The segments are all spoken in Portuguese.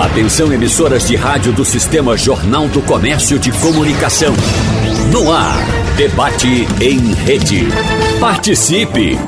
Atenção emissoras de rádio do Sistema Jornal do Comércio de Comunicação. No ar, debate em rede. Participe!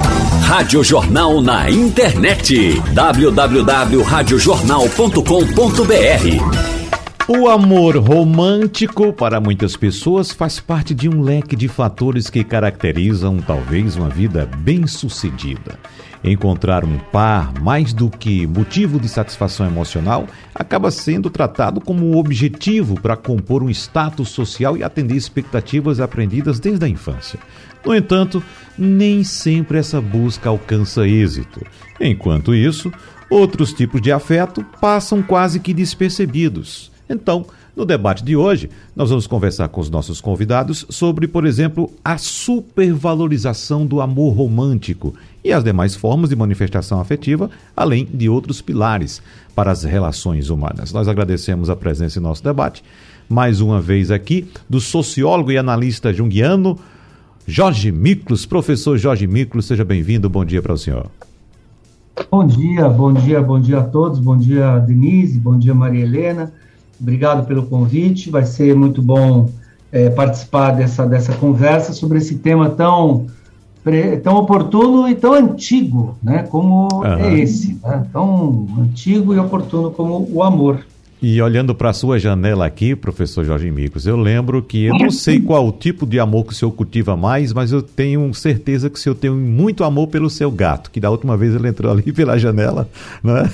Rádio Jornal na internet. www.radiojornal.com.br O amor romântico, para muitas pessoas, faz parte de um leque de fatores que caracterizam talvez uma vida bem-sucedida. Encontrar um par, mais do que motivo de satisfação emocional, acaba sendo tratado como um objetivo para compor um status social e atender expectativas aprendidas desde a infância. No entanto, nem sempre essa busca alcança êxito. Enquanto isso, outros tipos de afeto passam quase que despercebidos. Então, no debate de hoje, nós vamos conversar com os nossos convidados sobre, por exemplo, a supervalorização do amor romântico e as demais formas de manifestação afetiva, além de outros pilares para as relações humanas. Nós agradecemos a presença em nosso debate, mais uma vez aqui, do sociólogo e analista junguiano Jorge Miklos. Professor Jorge Miklos, seja bem-vindo. Bom dia para o senhor. Bom dia, bom dia, bom dia a todos. Bom dia, Denise. Bom dia, Maria Helena. Obrigado pelo convite. Vai ser muito bom é, participar dessa, dessa conversa sobre esse tema tão, tão oportuno e tão antigo, né? Como uhum. é esse, né? tão antigo e oportuno como o amor. E olhando para a sua janela aqui, professor Jorge Micos, eu lembro que eu não sei qual o tipo de amor que o senhor cultiva mais, mas eu tenho certeza que o senhor tem muito amor pelo seu gato, que da última vez ele entrou ali pela janela, não é?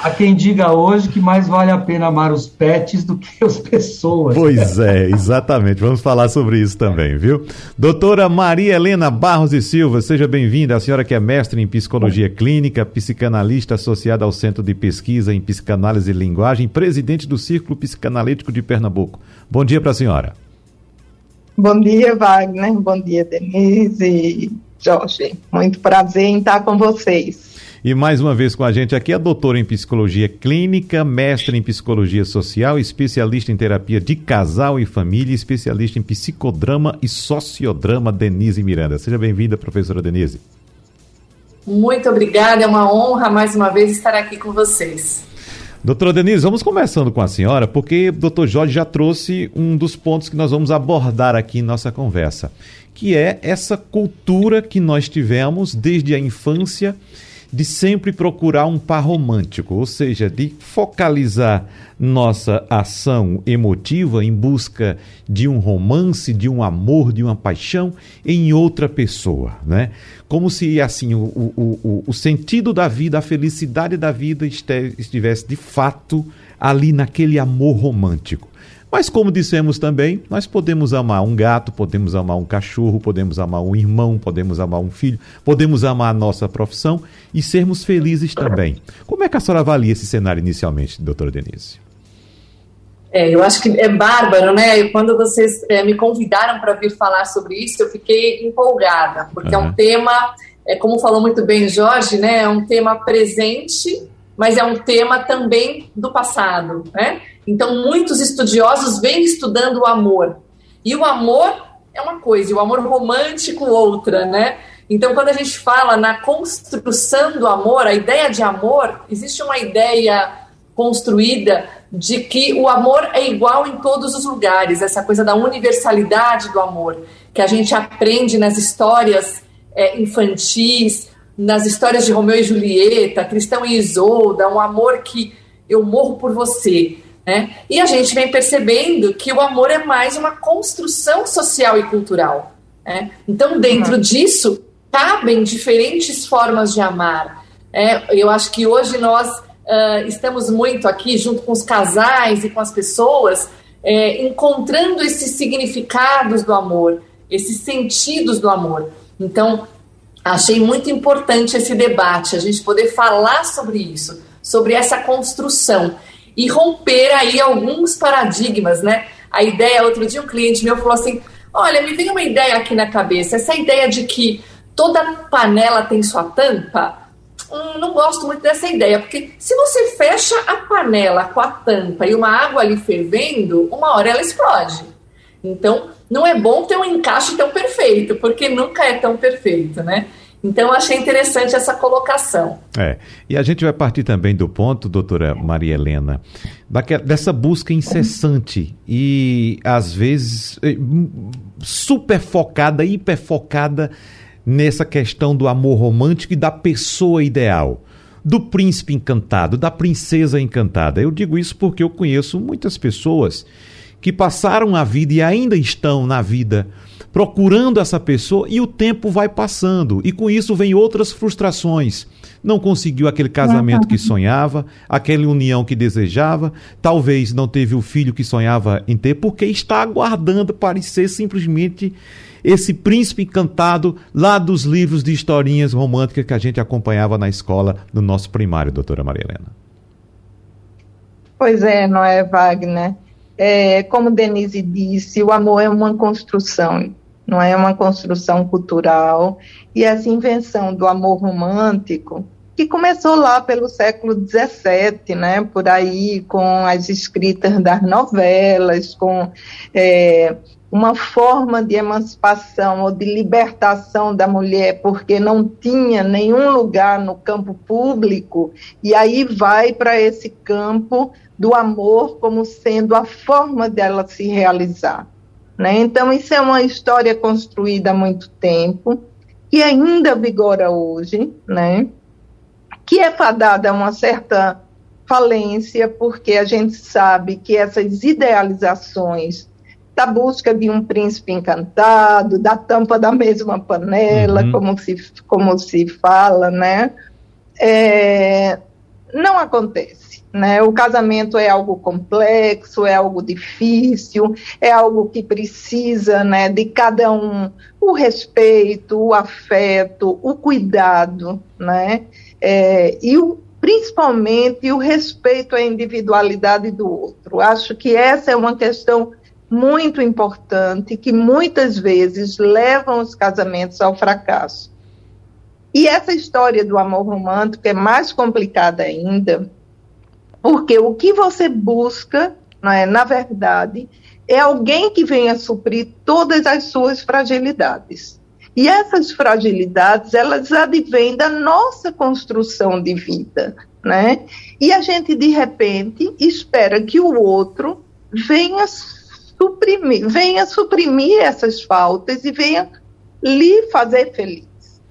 Há quem diga hoje que mais vale a pena amar os pets do que as pessoas. Pois é, exatamente. Vamos falar sobre isso também, viu? Doutora Maria Helena Barros e Silva, seja bem-vinda. A senhora que é mestre em psicologia clínica, psicanalista associada ao Centro de Pesquisa pesquisa em psicanálise e linguagem, presidente do Círculo Psicanalítico de Pernambuco. Bom dia para a senhora. Bom dia, Wagner. Bom dia, Denise e Jorge. Muito prazer em estar com vocês. E mais uma vez com a gente aqui a doutora em psicologia clínica, mestre em psicologia social, especialista em terapia de casal e família, especialista em psicodrama e sociodrama, Denise Miranda. Seja bem-vinda, professora Denise. Muito obrigada, é uma honra mais uma vez estar aqui com vocês. Doutora Denise, vamos começando com a senhora, porque o doutor Jorge já trouxe um dos pontos que nós vamos abordar aqui em nossa conversa, que é essa cultura que nós tivemos desde a infância de sempre procurar um par romântico, ou seja, de focalizar nossa ação emotiva em busca de um romance, de um amor, de uma paixão em outra pessoa, né? Como se assim o, o, o, o sentido da vida, a felicidade da vida estivesse de fato ali naquele amor romântico. Mas, como dissemos também, nós podemos amar um gato, podemos amar um cachorro, podemos amar um irmão, podemos amar um filho, podemos amar a nossa profissão e sermos felizes também. Como é que a senhora avalia esse cenário inicialmente, doutora Denise? É, eu acho que é bárbaro, né? Quando vocês é, me convidaram para vir falar sobre isso, eu fiquei empolgada, porque uhum. é um tema, é, como falou muito bem Jorge, né? É um tema presente, mas é um tema também do passado, né? Então, muitos estudiosos vêm estudando o amor. E o amor é uma coisa, e o amor romântico outra, né? Então, quando a gente fala na construção do amor, a ideia de amor, existe uma ideia construída de que o amor é igual em todos os lugares, essa coisa da universalidade do amor, que a gente aprende nas histórias é, infantis, nas histórias de Romeu e Julieta, Cristão e Isolda, um amor que eu morro por você. Né? E a gente vem percebendo que o amor é mais uma construção social e cultural. Né? Então, dentro uhum. disso, cabem diferentes formas de amar. É, eu acho que hoje nós uh, estamos muito aqui, junto com os casais e com as pessoas, é, encontrando esses significados do amor, esses sentidos do amor. Então, achei muito importante esse debate, a gente poder falar sobre isso, sobre essa construção e romper aí alguns paradigmas, né? A ideia, outro dia um cliente meu falou assim: olha, me vem uma ideia aqui na cabeça, essa ideia de que toda panela tem sua tampa. Hum, não gosto muito dessa ideia, porque se você fecha a panela com a tampa e uma água ali fervendo, uma hora ela explode. Então, não é bom ter um encaixe tão perfeito, porque nunca é tão perfeito, né? Então, eu achei interessante essa colocação. É, e a gente vai partir também do ponto, doutora Maria Helena, daquela, dessa busca incessante e, às vezes, super focada, hiper focada nessa questão do amor romântico e da pessoa ideal do príncipe encantado, da princesa encantada. Eu digo isso porque eu conheço muitas pessoas que passaram a vida e ainda estão na vida procurando essa pessoa e o tempo vai passando e com isso vem outras frustrações. Não conseguiu aquele casamento que sonhava, aquela união que desejava, talvez não teve o filho que sonhava em ter, porque está aguardando parecer simplesmente esse príncipe encantado lá dos livros de historinhas românticas que a gente acompanhava na escola no nosso primário, doutora Maria Helena. Pois é, não é, Wagner? É, como Denise disse, o amor é uma construção, não é uma construção cultural, e essa invenção do amor romântico, que começou lá pelo século XVII, né, por aí, com as escritas das novelas, com é, uma forma de emancipação ou de libertação da mulher, porque não tinha nenhum lugar no campo público, e aí vai para esse campo do amor como sendo a forma dela se realizar. Né? Então, isso é uma história construída há muito tempo, que ainda vigora hoje, né? que é fadada a uma certa falência, porque a gente sabe que essas idealizações da busca de um príncipe encantado, da tampa da mesma panela, uhum. como, se, como se fala, né? É, não acontece. Né? O casamento é algo complexo, é algo difícil, é algo que precisa né, de cada um o respeito, o afeto, o cuidado, né? É, e o, principalmente o respeito à individualidade do outro. Acho que essa é uma questão muito importante que muitas vezes levam os casamentos ao fracasso. E essa história do amor romântico é mais complicada ainda, porque o que você busca, é, na verdade, é alguém que venha suprir todas as suas fragilidades. E essas fragilidades, elas advêm da nossa construção de vida, né? E a gente, de repente, espera que o outro venha suprimir, venha suprimir essas faltas e venha lhe fazer feliz,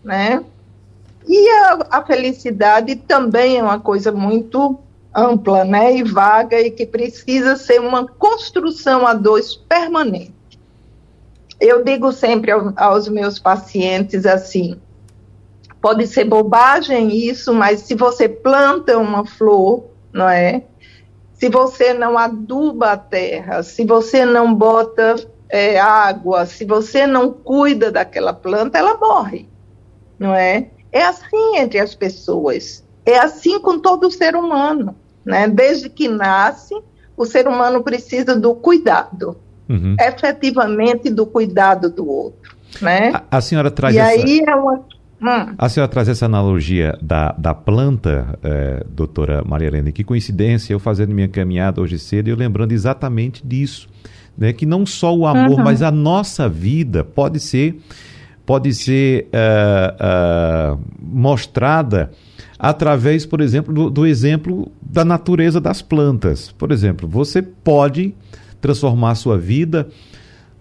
né? E a, a felicidade também é uma coisa muito ampla, né, e vaga e que precisa ser uma construção a dois permanente. Eu digo sempre ao, aos meus pacientes assim: pode ser bobagem isso, mas se você planta uma flor, não é? se você não aduba a terra, se você não bota é, água, se você não cuida daquela planta, ela morre, não é? É assim entre as pessoas, é assim com todo ser humano, né? Desde que nasce, o ser humano precisa do cuidado, uhum. efetivamente do cuidado do outro, né? A, a senhora traz e essa... aí é uma Hum. A senhora traz essa analogia da, da planta, é, doutora Maria Helena, que coincidência, eu fazendo minha caminhada hoje cedo, eu lembrando exatamente disso, né, que não só o amor, uhum. mas a nossa vida pode ser, pode ser uh, uh, mostrada através, por exemplo, do, do exemplo da natureza das plantas. Por exemplo, você pode transformar sua vida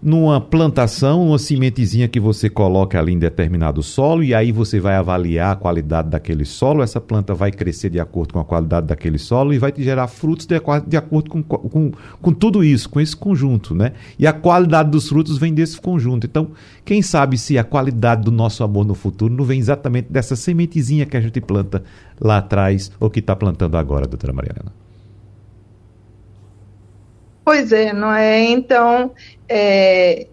numa plantação, uma sementezinha que você coloca ali em determinado solo e aí você vai avaliar a qualidade daquele solo, essa planta vai crescer de acordo com a qualidade daquele solo e vai te gerar frutos de, de acordo com, com, com tudo isso, com esse conjunto, né? E a qualidade dos frutos vem desse conjunto. Então, quem sabe se a qualidade do nosso amor no futuro não vem exatamente dessa sementezinha que a gente planta lá atrás ou que está plantando agora, doutora Mariana? Pois é, não é? Então, é,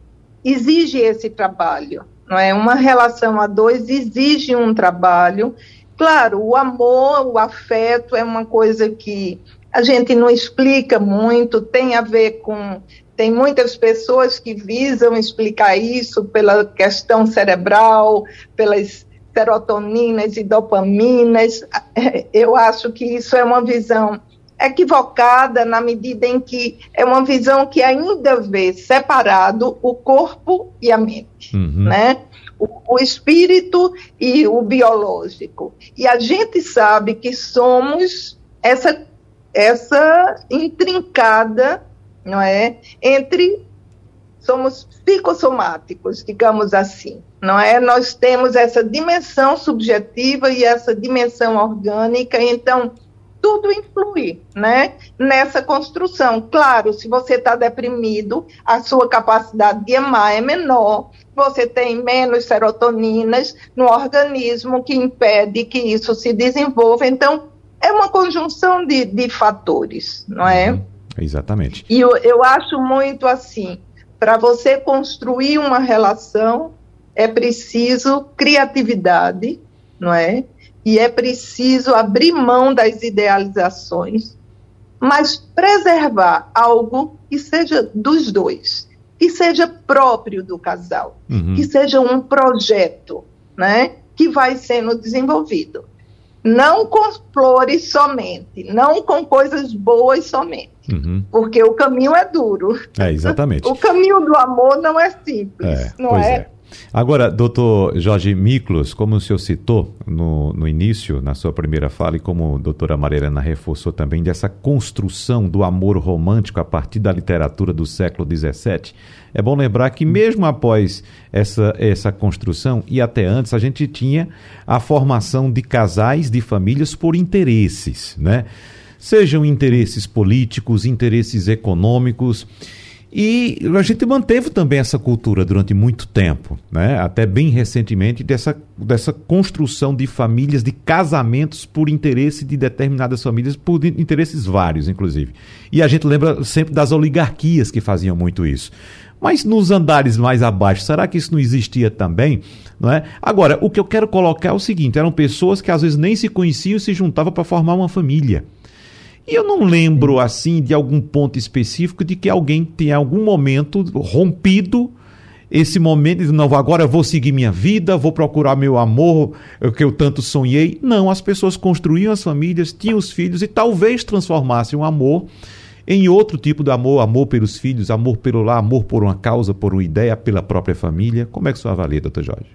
exige esse trabalho, não é? Uma relação a dois exige um trabalho. Claro, o amor, o afeto é uma coisa que a gente não explica muito, tem a ver com. Tem muitas pessoas que visam explicar isso pela questão cerebral, pelas serotoninas e dopaminas. Eu acho que isso é uma visão equivocada na medida em que é uma visão que ainda vê separado o corpo e a mente, uhum. né? o, o espírito e o biológico. E a gente sabe que somos essa, essa intrincada, não é, entre somos psicossomáticos, digamos assim, não é? Nós temos essa dimensão subjetiva e essa dimensão orgânica, então tudo influi, né? Nessa construção. Claro, se você está deprimido, a sua capacidade de amar é menor, você tem menos serotoninas no organismo que impede que isso se desenvolva. Então, é uma conjunção de, de fatores, não é? Uhum, exatamente. E eu, eu acho muito assim, para você construir uma relação, é preciso criatividade, não é? E é preciso abrir mão das idealizações, mas preservar algo que seja dos dois, que seja próprio do casal, uhum. que seja um projeto, né? Que vai sendo desenvolvido. Não com flores somente, não com coisas boas somente. Uhum. Porque o caminho é duro. É, exatamente. o caminho do amor não é simples, é, não é? é? Agora, doutor Jorge Miklos, como o senhor citou no, no início, na sua primeira fala, e como a doutora Marilena reforçou também, dessa construção do amor romântico a partir da literatura do século XVII, é bom lembrar que mesmo após essa, essa construção, e até antes, a gente tinha a formação de casais, de famílias por interesses, né? Sejam interesses políticos, interesses econômicos, e a gente manteve também essa cultura durante muito tempo, né? até bem recentemente, dessa, dessa construção de famílias, de casamentos por interesse de determinadas famílias, por interesses vários, inclusive. E a gente lembra sempre das oligarquias que faziam muito isso. Mas nos andares mais abaixo, será que isso não existia também? Não é? Agora, o que eu quero colocar é o seguinte: eram pessoas que às vezes nem se conheciam e se juntavam para formar uma família. E eu não lembro, assim, de algum ponto específico de que alguém tenha algum momento rompido esse momento de não, agora eu vou seguir minha vida, vou procurar meu amor, o que eu tanto sonhei. Não, as pessoas construíam as famílias, tinham os filhos e talvez transformassem o amor em outro tipo de amor, amor pelos filhos, amor pelo lar, amor por uma causa, por uma ideia, pela própria família. Como é que o senhor avalia, doutor Jorge?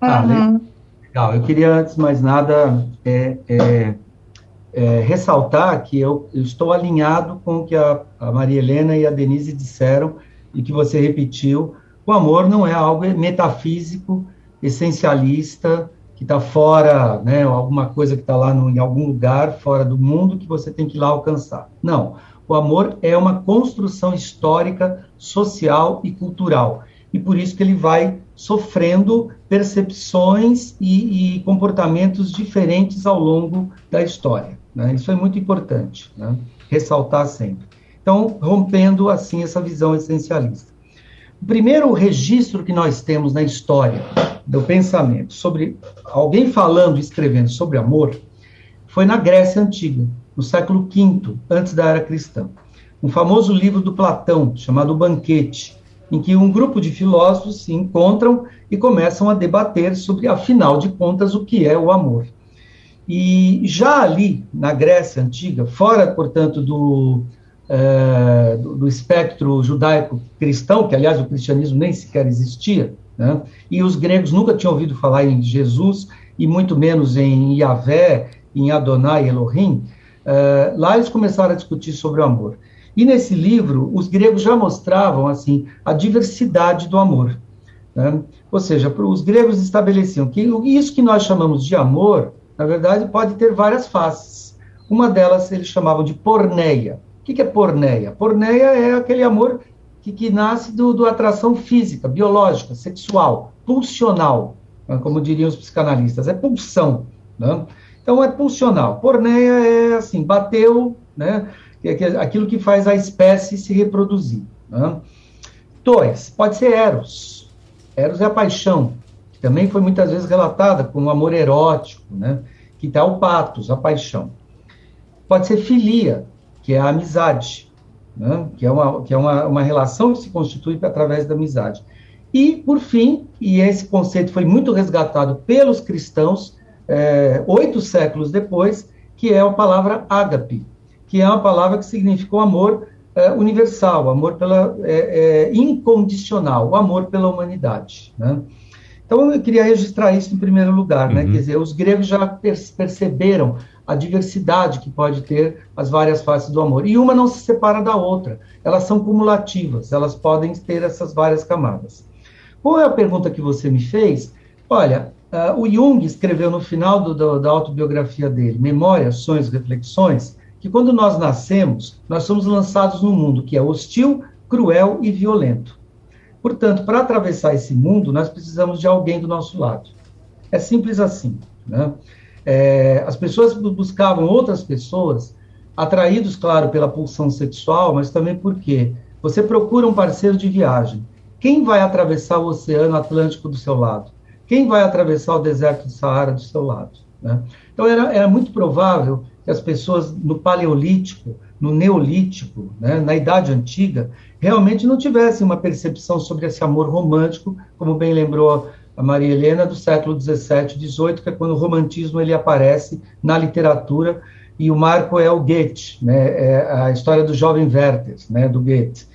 Ah, legal. Eu queria, antes de mais nada, é, é é, ressaltar que eu, eu, estou alinhado com o que a, a, Maria Helena e a Denise disseram e que você repetiu. O amor não é algo metafísico, essencialista, que está fora, né, alguma coisa que está lá no, em algum lugar fora do mundo que você tem que ir lá alcançar. Não. O amor é uma construção histórica, social e cultural. E por isso que ele vai sofrendo percepções e, e comportamentos diferentes ao longo da história. Né? Isso é muito importante, né? ressaltar sempre. Então, rompendo assim essa visão essencialista. O primeiro registro que nós temos na história do pensamento sobre alguém falando escrevendo sobre amor foi na Grécia Antiga, no século V, antes da era cristã. Um famoso livro do Platão, chamado Banquete, em que um grupo de filósofos se encontram e começam a debater sobre, afinal de contas, o que é o amor. E já ali, na Grécia Antiga, fora, portanto, do, é, do, espectro judaico-cristão, que, aliás, o cristianismo nem sequer existia, né? e os gregos nunca tinham ouvido falar em Jesus, e muito menos em Yahvé, em Adonai Elohim, é, lá eles começaram a discutir sobre o amor. E nesse livro, os gregos já mostravam assim a diversidade do amor. Né? Ou seja, os gregos estabeleciam que isso que nós chamamos de amor na verdade, pode ter várias faces. Uma delas eles chamavam de porneia. O que é porneia? Porneia é aquele amor que, que nasce do, do atração física, biológica, sexual, pulsional, né, como diriam os psicanalistas, é pulsão. Né? Então é pulsional. Porneia é assim, bateu, né? É aquilo que faz a espécie se reproduzir. Né? Dois, pode ser eros. Eros é a paixão, que também foi muitas vezes relatada como amor erótico, né? que está o patos, a paixão. Pode ser filia, que é a amizade, né? que é, uma, que é uma, uma relação que se constitui através da amizade. E, por fim, e esse conceito foi muito resgatado pelos cristãos é, oito séculos depois, que é a palavra ágape, que é uma palavra que significa o amor é, universal, o amor pela, é, é, incondicional, o amor pela humanidade. Né? Então eu queria registrar isso em primeiro lugar, né? Uhum. Quer dizer, os gregos já perceberam a diversidade que pode ter as várias faces do amor. E uma não se separa da outra, elas são cumulativas, elas podem ter essas várias camadas. Qual é a pergunta que você me fez? Olha, uh, o Jung escreveu no final do, do, da autobiografia dele, Memórias, Sonhos, Reflexões, que quando nós nascemos, nós somos lançados num mundo que é hostil, cruel e violento. Portanto, para atravessar esse mundo, nós precisamos de alguém do nosso lado. É simples assim. Né? É, as pessoas buscavam outras pessoas, atraídos, claro, pela pulsão sexual, mas também porque você procura um parceiro de viagem. Quem vai atravessar o Oceano Atlântico do seu lado? Quem vai atravessar o deserto do Saara do seu lado? Né? Então, era, era muito provável que as pessoas no Paleolítico, no Neolítico, né, na Idade Antiga, realmente não tivessem uma percepção sobre esse amor romântico, como bem lembrou a Maria Helena, do século XVII, XVIII, que é quando o romantismo ele aparece na literatura, e o marco é o Goethe, né, é a história do jovem Werther, né, do Goethe.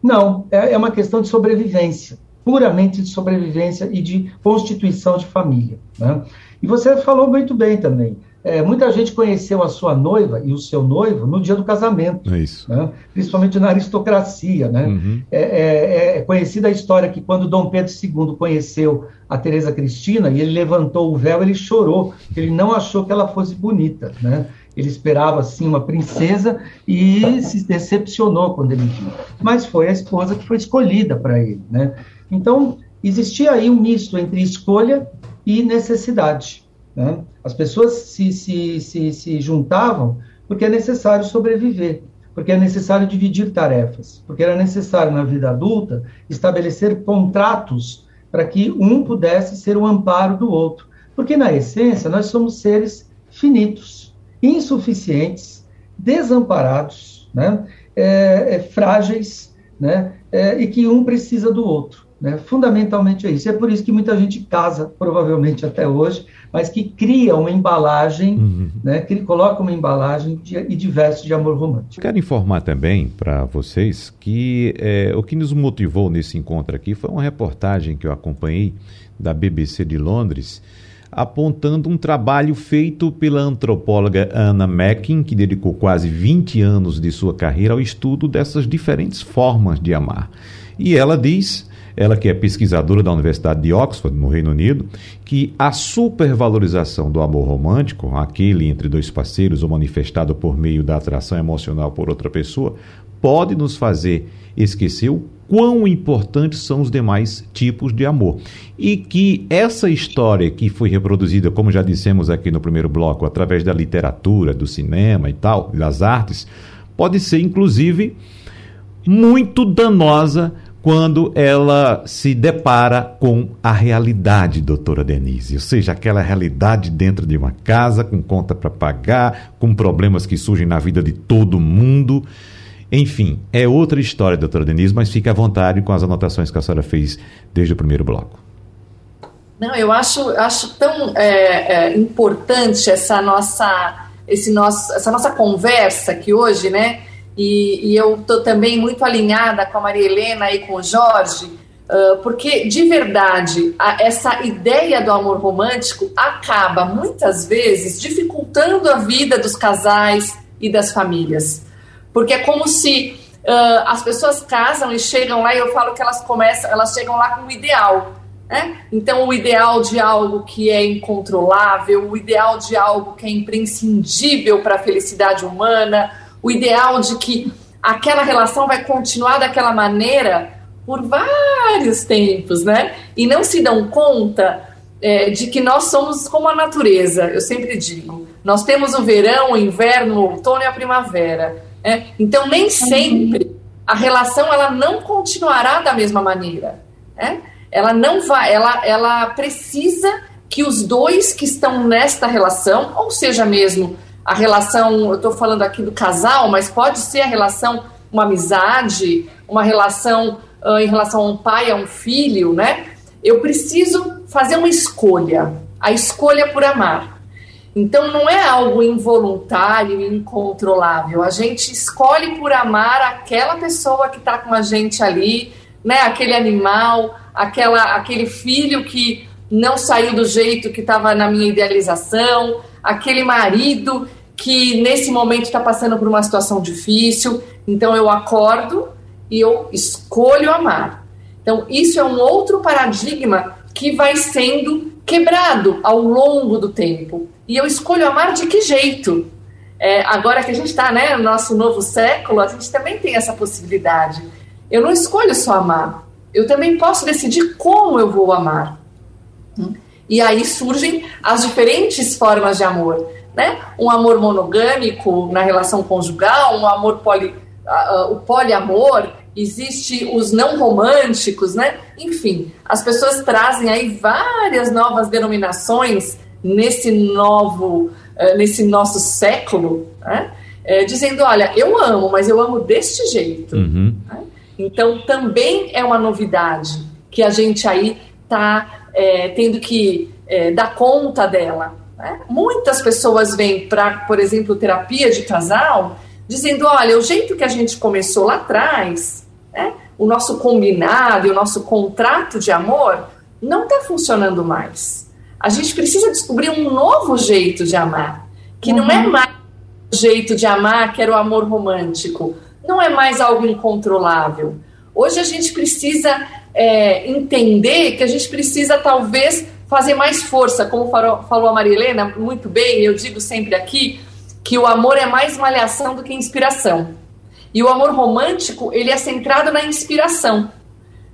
Não, é, é uma questão de sobrevivência, puramente de sobrevivência e de constituição de família. Né? E você falou muito bem também. É, muita gente conheceu a sua noiva e o seu noivo no dia do casamento. É isso. Né? Principalmente na aristocracia. Né? Uhum. É, é, é, conhecida a história que quando Dom Pedro II conheceu a Teresa Cristina e ele levantou o véu, ele chorou, porque ele não achou que ela fosse bonita. Né? Ele esperava, assim, uma princesa e se decepcionou quando ele viu. Mas foi a esposa que foi escolhida para ele. Né? Então, existia aí um misto entre escolha e necessidade. Né? As pessoas se, se, se, se juntavam porque é necessário sobreviver, porque é necessário dividir tarefas, porque era necessário, na vida adulta, estabelecer contratos para que um pudesse ser o amparo do outro. Porque, na essência, nós somos seres finitos, insuficientes, desamparados, né? É, é, frágeis, né? É, e que um precisa do outro. Né? Fundamentalmente é isso. É por isso que muita gente casa, provavelmente até hoje, mas que cria uma embalagem, uhum. né, que ele coloca uma embalagem de, e diverte de amor romântico. Quero informar também para vocês que é, o que nos motivou nesse encontro aqui foi uma reportagem que eu acompanhei da BBC de Londres, apontando um trabalho feito pela antropóloga Anna Mackin, que dedicou quase 20 anos de sua carreira ao estudo dessas diferentes formas de amar. E ela diz ela que é pesquisadora da Universidade de Oxford, no Reino Unido, que a supervalorização do amor romântico, aquele entre dois parceiros ou manifestado por meio da atração emocional por outra pessoa, pode nos fazer esquecer o quão importantes são os demais tipos de amor. E que essa história que foi reproduzida, como já dissemos aqui no primeiro bloco, através da literatura, do cinema e tal, das artes, pode ser inclusive muito danosa quando ela se depara com a realidade, doutora Denise, ou seja, aquela realidade dentro de uma casa, com conta para pagar, com problemas que surgem na vida de todo mundo. Enfim, é outra história, doutora Denise, mas fique à vontade com as anotações que a senhora fez desde o primeiro bloco. Não, eu acho, acho tão é, é, importante essa nossa, esse nosso, essa nossa conversa que hoje, né? E, e eu estou também muito alinhada com a Maria Helena e com o Jorge, porque de verdade essa ideia do amor romântico acaba muitas vezes dificultando a vida dos casais e das famílias, porque é como se uh, as pessoas casam e chegam lá e eu falo que elas começam, elas chegam lá com um ideal. Né? Então, o ideal de algo que é incontrolável, o ideal de algo que é imprescindível para a felicidade humana, o ideal de que aquela relação vai continuar daquela maneira por vários tempos, né? E não se dão conta é, de que nós somos como a natureza. Eu sempre digo, nós temos o verão, o inverno, o outono e a primavera. Né? Então nem sempre a relação ela não continuará da mesma maneira. Né? Ela não vai, ela, ela precisa que os dois que estão nesta relação, ou seja mesmo a relação, eu estou falando aqui do casal, mas pode ser a relação, uma amizade, uma relação uh, em relação a um pai, a um filho, né? Eu preciso fazer uma escolha, a escolha por amar. Então não é algo involuntário, incontrolável. A gente escolhe por amar aquela pessoa que está com a gente ali, né? Aquele animal, aquela, aquele filho que não saiu do jeito que estava na minha idealização, aquele marido que nesse momento está passando por uma situação difícil. Então eu acordo e eu escolho amar. Então isso é um outro paradigma que vai sendo quebrado ao longo do tempo. E eu escolho amar de que jeito? É, agora que a gente está né, no nosso novo século, a gente também tem essa possibilidade. Eu não escolho só amar, eu também posso decidir como eu vou amar. E aí surgem as diferentes formas de amor. Né? Um amor monogâmico na relação conjugal, um amor poli, uh, uh, o poliamor, existe os não românticos, né? Enfim, as pessoas trazem aí várias novas denominações nesse novo, uh, nesse nosso século, né? é, dizendo, olha, eu amo, mas eu amo deste jeito. Uhum. Né? Então, também é uma novidade que a gente aí está é, tendo que é, dar conta dela. Né? Muitas pessoas vêm para, por exemplo, terapia de casal, dizendo, olha, o jeito que a gente começou lá atrás, né? o nosso combinado o nosso contrato de amor não está funcionando mais. A gente precisa descobrir um novo jeito de amar, que uhum. não é uhum. mais o jeito de amar que era o amor romântico, não é mais algo incontrolável. Hoje a gente precisa é, entender que a gente precisa talvez fazer mais força, como falou a Maria Helena muito bem, eu digo sempre aqui, que o amor é mais malhação do que inspiração. E o amor romântico, ele é centrado na inspiração.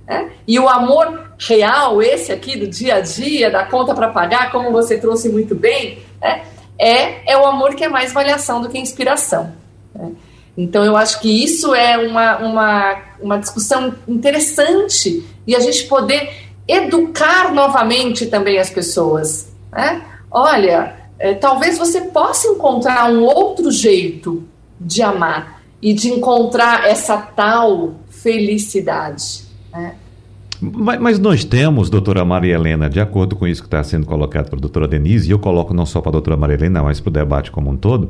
Né? E o amor real, esse aqui do dia a dia, da conta para pagar, como você trouxe muito bem, né? é, é o amor que é mais avaliação do que inspiração. Né? Então, eu acho que isso é uma, uma, uma discussão interessante e a gente poder educar novamente também as pessoas. Né? Olha, é, talvez você possa encontrar um outro jeito de amar e de encontrar essa tal felicidade. Né? Mas, mas, nós temos, doutora Maria Helena, de acordo com isso que está sendo colocado para a doutora Denise, e eu coloco não só para a doutora Maria Helena, mas para o debate como um todo,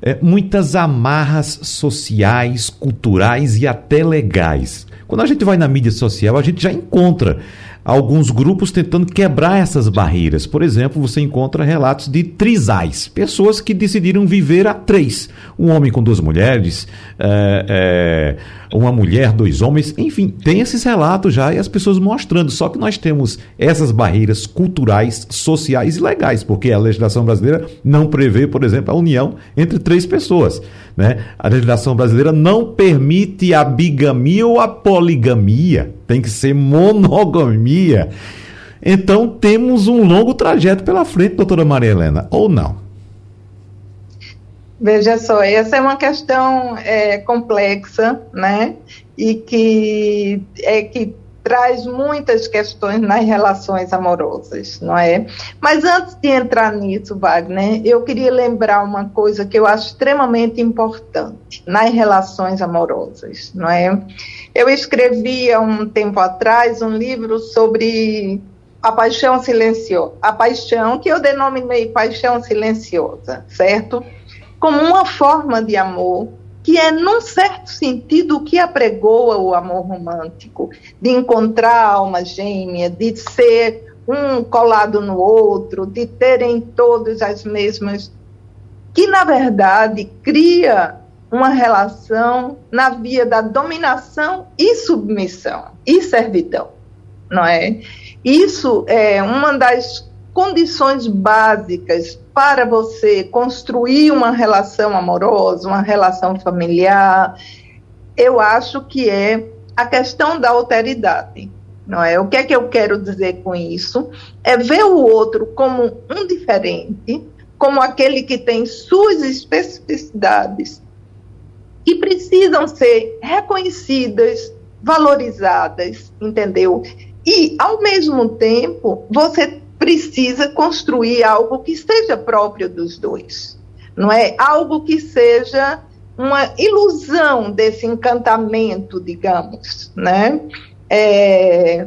é, muitas amarras sociais, culturais e até legais. Quando a gente vai na mídia social, a gente já encontra alguns grupos tentando quebrar essas barreiras. Por exemplo, você encontra relatos de trisais, pessoas que decidiram viver a três: um homem com duas mulheres, é, é, uma mulher, dois homens, enfim, tem esses relatos já e as pessoas mostrando. Só que nós temos essas barreiras culturais, sociais e legais, porque a legislação brasileira não prevê, por exemplo, a união entre três pessoas. Né? A legislação brasileira não permite a bigamia ou a poligamia, tem que ser monogamia. Então temos um longo trajeto pela frente, doutora Maria Helena, ou não? Veja só, essa é uma questão é, complexa, né? E que é que traz muitas questões nas relações amorosas, não é? Mas antes de entrar nisso, Wagner, eu queria lembrar uma coisa que eu acho extremamente importante nas relações amorosas, não é? Eu escrevi há um tempo atrás um livro sobre a paixão silenciosa, a paixão que eu denominei paixão silenciosa, certo? Como uma forma de amor que é, num certo sentido, o que apregoa o amor romântico, de encontrar a alma gêmea, de ser um colado no outro, de terem todos as mesmas. que, na verdade, cria uma relação na via da dominação e submissão e servidão, não é? Isso é uma das condições básicas para você construir uma relação amorosa, uma relação familiar, eu acho que é a questão da alteridade. Não é? O que é que eu quero dizer com isso? É ver o outro como um diferente, como aquele que tem suas especificidades que precisam ser reconhecidas, valorizadas, entendeu? E, ao mesmo tempo, você precisa construir algo que seja próprio dos dois, não é? Algo que seja uma ilusão desse encantamento, digamos, né? É,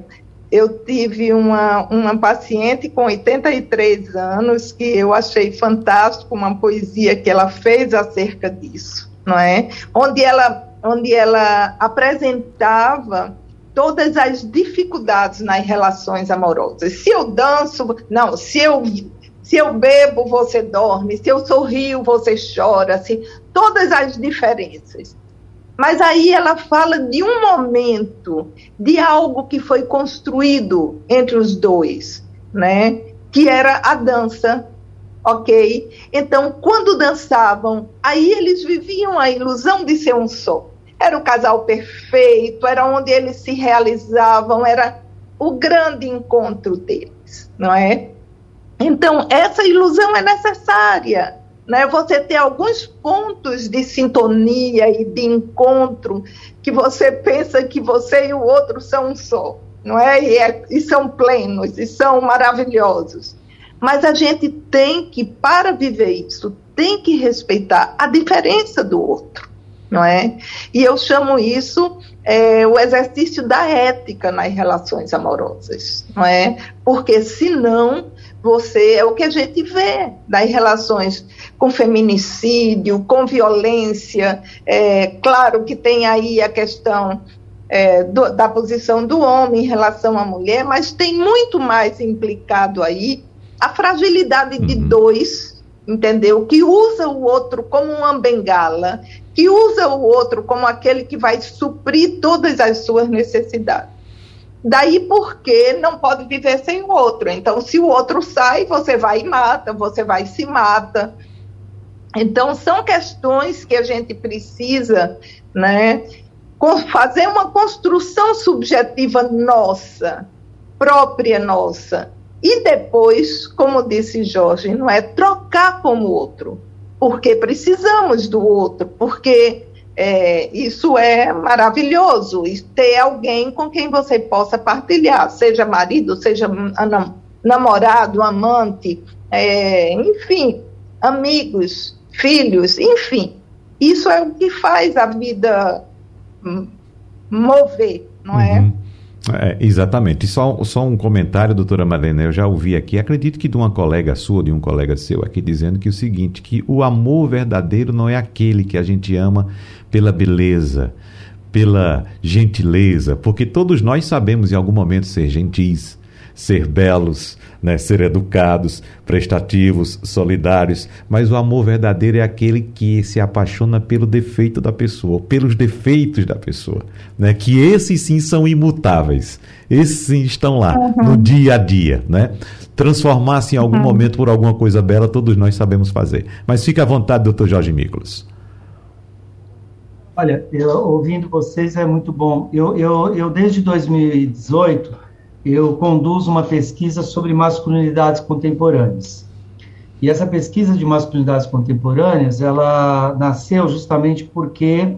eu tive uma, uma paciente com 83 anos que eu achei fantástico uma poesia que ela fez acerca disso, não é? Onde ela, onde ela apresentava todas as dificuldades nas relações amorosas. Se eu danço, não, se eu se eu bebo, você dorme, se eu sorrio, você chora, se todas as diferenças. Mas aí ela fala de um momento, de algo que foi construído entre os dois, né? Que era a dança, ok? Então, quando dançavam, aí eles viviam a ilusão de ser um só. Era o casal perfeito, era onde eles se realizavam, era o grande encontro deles, não é? Então, essa ilusão é necessária, né? Você ter alguns pontos de sintonia e de encontro que você pensa que você e o outro são um só, não é? E, é, e são plenos, e são maravilhosos. Mas a gente tem que, para viver isso, tem que respeitar a diferença do outro, não é? E eu chamo isso é, o exercício da ética nas relações amorosas, não é? Porque senão você é o que a gente vê das relações com feminicídio, com violência. É, claro que tem aí a questão é, do, da posição do homem em relação à mulher, mas tem muito mais implicado aí a fragilidade uhum. de dois, entendeu? Que usa o outro como uma bengala, que usa o outro como aquele que vai suprir todas as suas necessidades. Daí porque não pode viver sem o outro. Então, se o outro sai, você vai e mata, você vai e se mata. Então, são questões que a gente precisa, né, fazer uma construção subjetiva nossa, própria nossa, e depois, como disse Jorge, não é trocar com o outro, porque precisamos do outro, porque é, isso é maravilhoso, ter alguém com quem você possa partilhar, seja marido, seja namorado, amante, é, enfim, amigos, filhos, enfim. Isso é o que faz a vida mover, não é? uhum. é? É, exatamente. Só, só um comentário, doutora Marlene, eu já ouvi aqui, acredito que de uma colega sua, de um colega seu aqui, dizendo que o seguinte, que o amor verdadeiro não é aquele que a gente ama pela beleza, pela gentileza, porque todos nós sabemos em algum momento ser gentis, ser belos, né, ser educados, prestativos, solidários, mas o amor verdadeiro é aquele que se apaixona pelo defeito da pessoa, pelos defeitos da pessoa, né, que esses sim são imutáveis, esses sim estão lá uhum. no dia a dia, né? Transformar-se em algum uhum. momento por alguma coisa bela, todos nós sabemos fazer. Mas fique à vontade, doutor Jorge Miklos. Olha, eu, ouvindo vocês é muito bom. Eu, eu, eu desde 2018 eu conduzo uma pesquisa sobre masculinidades contemporâneas. E essa pesquisa de masculinidades contemporâneas, ela nasceu justamente porque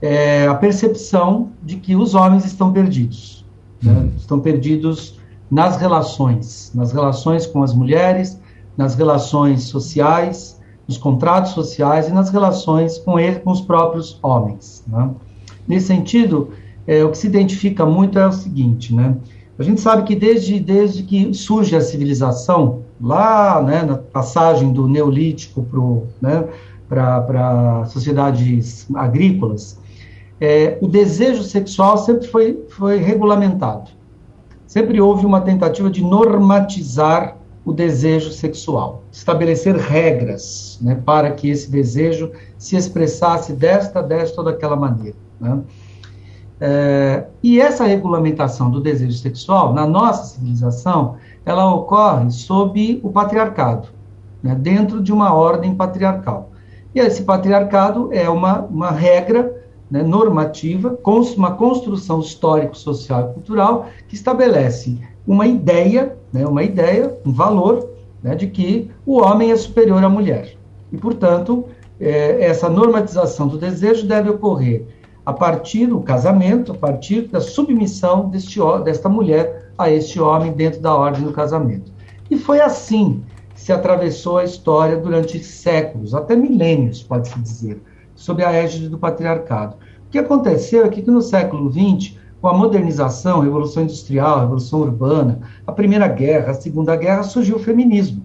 é, a percepção de que os homens estão perdidos. Né? Uhum. Estão perdidos nas relações, nas relações com as mulheres, nas relações sociais, nos contratos sociais e nas relações com ele, com os próprios homens. Né? Nesse sentido, é, o que se identifica muito é o seguinte, né? A gente sabe que desde, desde que surge a civilização, lá né, na passagem do Neolítico para né, sociedades agrícolas, é, o desejo sexual sempre foi, foi regulamentado. Sempre houve uma tentativa de normatizar o desejo sexual, estabelecer regras né, para que esse desejo se expressasse desta, desta ou daquela maneira. Né? É, e essa regulamentação do desejo sexual, na nossa civilização, ela ocorre sob o patriarcado, né, dentro de uma ordem patriarcal. E esse patriarcado é uma, uma regra né, normativa, uma construção histórico, social e cultural que estabelece uma ideia, né, uma ideia, um valor, né, de que o homem é superior à mulher. E, portanto, é, essa normatização do desejo deve ocorrer a partir do casamento, a partir da submissão deste, desta mulher a este homem dentro da ordem do casamento. E foi assim que se atravessou a história durante séculos, até milênios, pode-se dizer, sob a égide do patriarcado. O que aconteceu é que no século XX, com a modernização, revolução industrial, revolução urbana, a Primeira Guerra, a Segunda Guerra, surgiu o feminismo.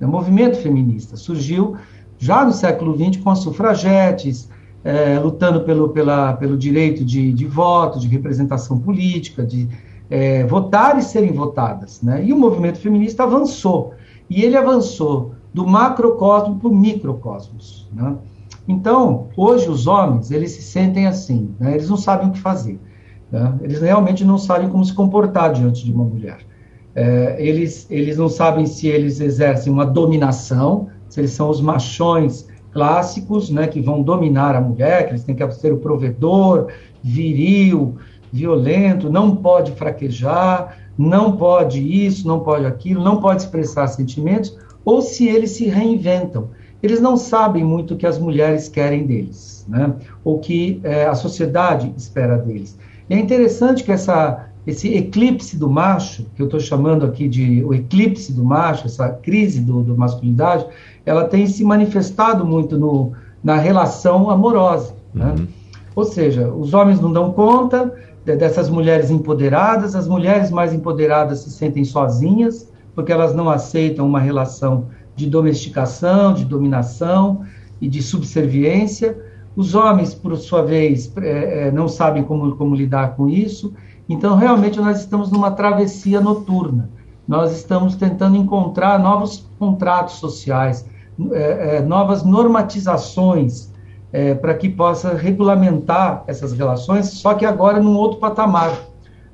O movimento feminista surgiu já no século XX com as sufragetes, é, lutando pelo, pela, pelo direito de, de voto, de representação política, de é, votar e serem votadas. Né? E o movimento feminista avançou. E ele avançou do macrocosmo para o microcosmos. Né? Então, hoje os homens, eles se sentem assim, né? eles não sabem o que fazer. Né? Eles realmente não sabem como se comportar diante de uma mulher. É, eles, eles não sabem se eles exercem uma dominação, se eles são os machões clássicos, né, que vão dominar a mulher, que eles têm que ser o provedor, viril, violento, não pode fraquejar, não pode isso, não pode aquilo, não pode expressar sentimentos, ou se eles se reinventam. Eles não sabem muito o que as mulheres querem deles, né? ou que é, a sociedade espera deles. E é interessante que essa, esse eclipse do macho, que eu estou chamando aqui de o eclipse do macho, essa crise do, do masculinidade, ela tem se manifestado muito no, na relação amorosa. Né? Uhum. Né? Ou seja, os homens não dão conta de, dessas mulheres empoderadas, as mulheres mais empoderadas se sentem sozinhas, porque elas não aceitam uma relação de domesticação, de dominação e de subserviência. Os homens, por sua vez, é, é, não sabem como, como lidar com isso. Então, realmente, nós estamos numa travessia noturna. Nós estamos tentando encontrar novos contratos sociais, é, é, novas normatizações é, para que possa regulamentar essas relações, só que agora num outro patamar.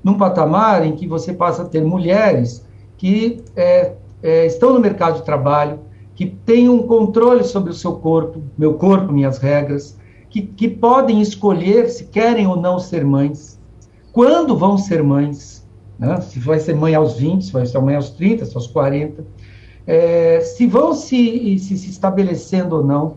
Num patamar em que você passa a ter mulheres que é, é, estão no mercado de trabalho, que têm um controle sobre o seu corpo, meu corpo, minhas regras, que, que podem escolher se querem ou não ser mães, quando vão ser mães, né? se vai ser mãe aos 20, se vai ser mãe aos 30, se aos 40 é, se vão se, se, se estabelecendo ou não.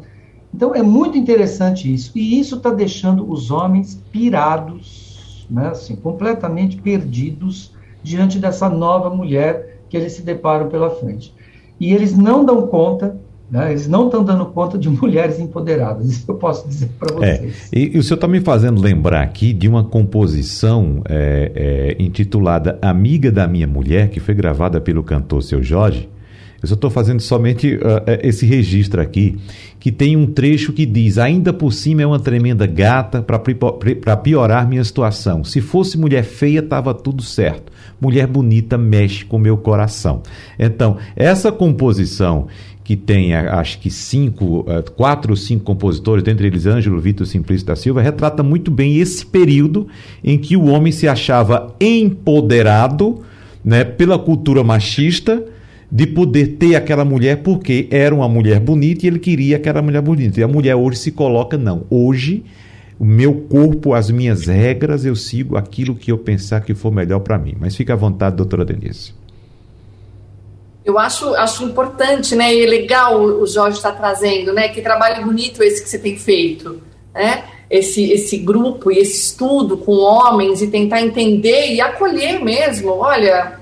Então é muito interessante isso. E isso está deixando os homens pirados, né, assim, completamente perdidos diante dessa nova mulher que eles se deparam pela frente. E eles não dão conta né? Eles não estão dando conta de mulheres empoderadas, isso eu posso dizer para é, vocês. É, e, e, o senhor está me fazendo lembrar aqui de uma composição é, é, intitulada Amiga da Minha Mulher, que foi gravada pelo cantor Seu Jorge, eu só estou fazendo somente uh, esse registro aqui, que tem um trecho que diz: ainda por cima é uma tremenda gata para piorar minha situação. Se fosse mulher feia, estava tudo certo. Mulher bonita mexe com meu coração. Então, essa composição que tem acho que cinco, quatro ou cinco compositores, dentre eles Ângelo Vitor Simplício da Silva, retrata muito bem esse período em que o homem se achava empoderado né, pela cultura machista de poder ter aquela mulher porque era uma mulher bonita e ele queria aquela mulher bonita. E a mulher hoje se coloca, não. Hoje, o meu corpo, as minhas regras, eu sigo aquilo que eu pensar que for melhor para mim. Mas fica à vontade, doutora Denise. Eu acho, acho importante, né? E é legal o Jorge estar tá trazendo, né? Que trabalho bonito esse que você tem feito, né? Esse, esse grupo e esse estudo com homens e tentar entender e acolher mesmo. Olha,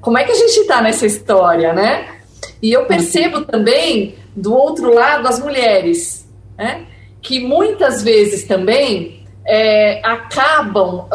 como é que a gente está nessa história, né? E eu percebo também, do outro lado, as mulheres, né? Que muitas vezes também é, acabam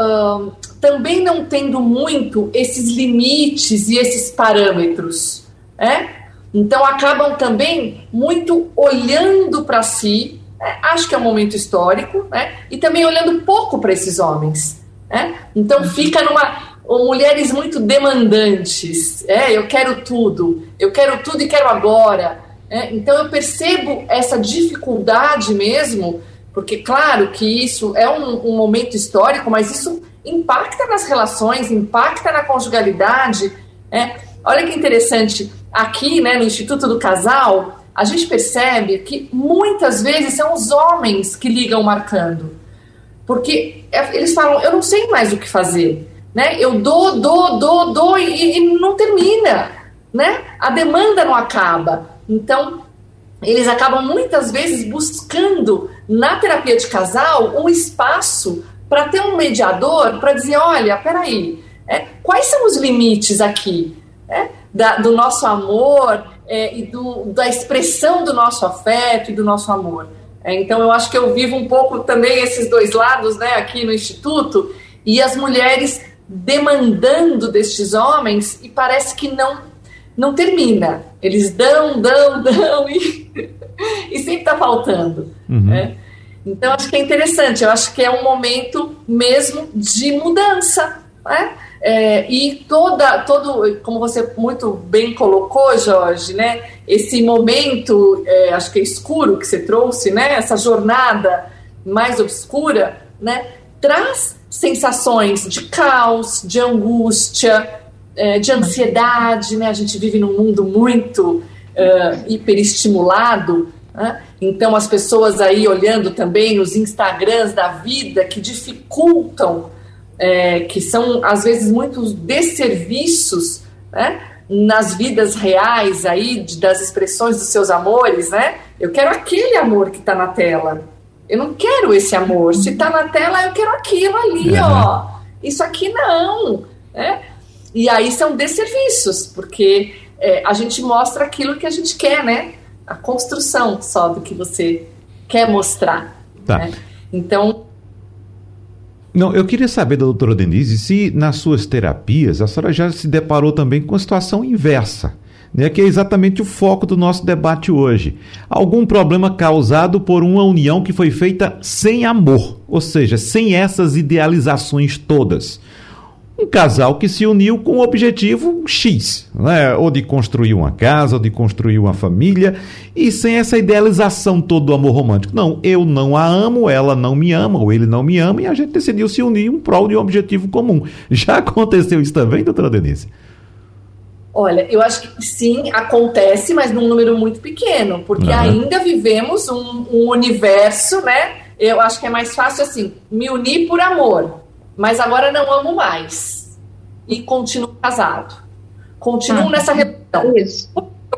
também não tendo muito esses limites e esses parâmetros, né? Então acabam também muito olhando para si, né? acho que é um momento histórico, né? E também olhando pouco para esses homens, né? Então fica numa mulheres muito demandantes. É, eu quero tudo, eu quero tudo e quero agora. É, então eu percebo essa dificuldade mesmo, porque claro que isso é um, um, momento histórico, mas isso impacta nas relações, impacta na conjugalidade. É. Olha que interessante, aqui né, no Instituto do Casal, a gente percebe que muitas vezes são os homens que ligam marcando. Porque é, eles falam, eu não sei mais o que fazer né? Eu dou, dou, dou, dou e, e não termina, né? A demanda não acaba. Então, eles acabam muitas vezes buscando na terapia de casal um espaço para ter um mediador para dizer, olha, peraí, é, quais são os limites aqui é, da, do nosso amor é, e do, da expressão do nosso afeto e do nosso amor. É, então eu acho que eu vivo um pouco também esses dois lados, né, aqui no instituto e as mulheres demandando destes homens e parece que não não termina. Eles dão, dão, dão e, e sempre está faltando. Uhum. Né? Então, acho que é interessante, eu acho que é um momento mesmo de mudança, né? É, e toda, todo, como você muito bem colocou, Jorge, né? Esse momento, é, acho que é escuro que você trouxe, né? Essa jornada mais obscura, né? Traz sensações de caos, de angústia, é, de ansiedade, né? A gente vive num mundo muito uh, hiperestimulado, né? Então, as pessoas aí olhando também os Instagrams da vida que dificultam, é, que são às vezes muitos desserviços, né? nas vidas reais aí de, das expressões dos seus amores, né? Eu quero aquele amor que está na tela. Eu não quero esse amor. Se está na tela, eu quero aquilo ali, uhum. ó. Isso aqui não, né? E aí são desserviços, porque é, a gente mostra aquilo que a gente quer, né? a construção só do que você quer mostrar. Tá. Né? Então. Não, eu queria saber da doutora Denise se nas suas terapias a senhora já se deparou também com a situação inversa, né, que é exatamente o foco do nosso debate hoje. Algum problema causado por uma união que foi feita sem amor, ou seja, sem essas idealizações todas um casal que se uniu com o objetivo X, né? ou de construir uma casa, ou de construir uma família, e sem essa idealização todo do amor romântico. Não, eu não a amo, ela não me ama, ou ele não me ama, e a gente decidiu se unir em prol de um objetivo comum. Já aconteceu isso também, doutora Denise? Olha, eu acho que sim, acontece, mas num número muito pequeno, porque uhum. ainda vivemos um, um universo, né? Eu acho que é mais fácil assim, me unir por amor mas agora não amo mais. E continuo casado. Continuo ah, nessa relação. Isso.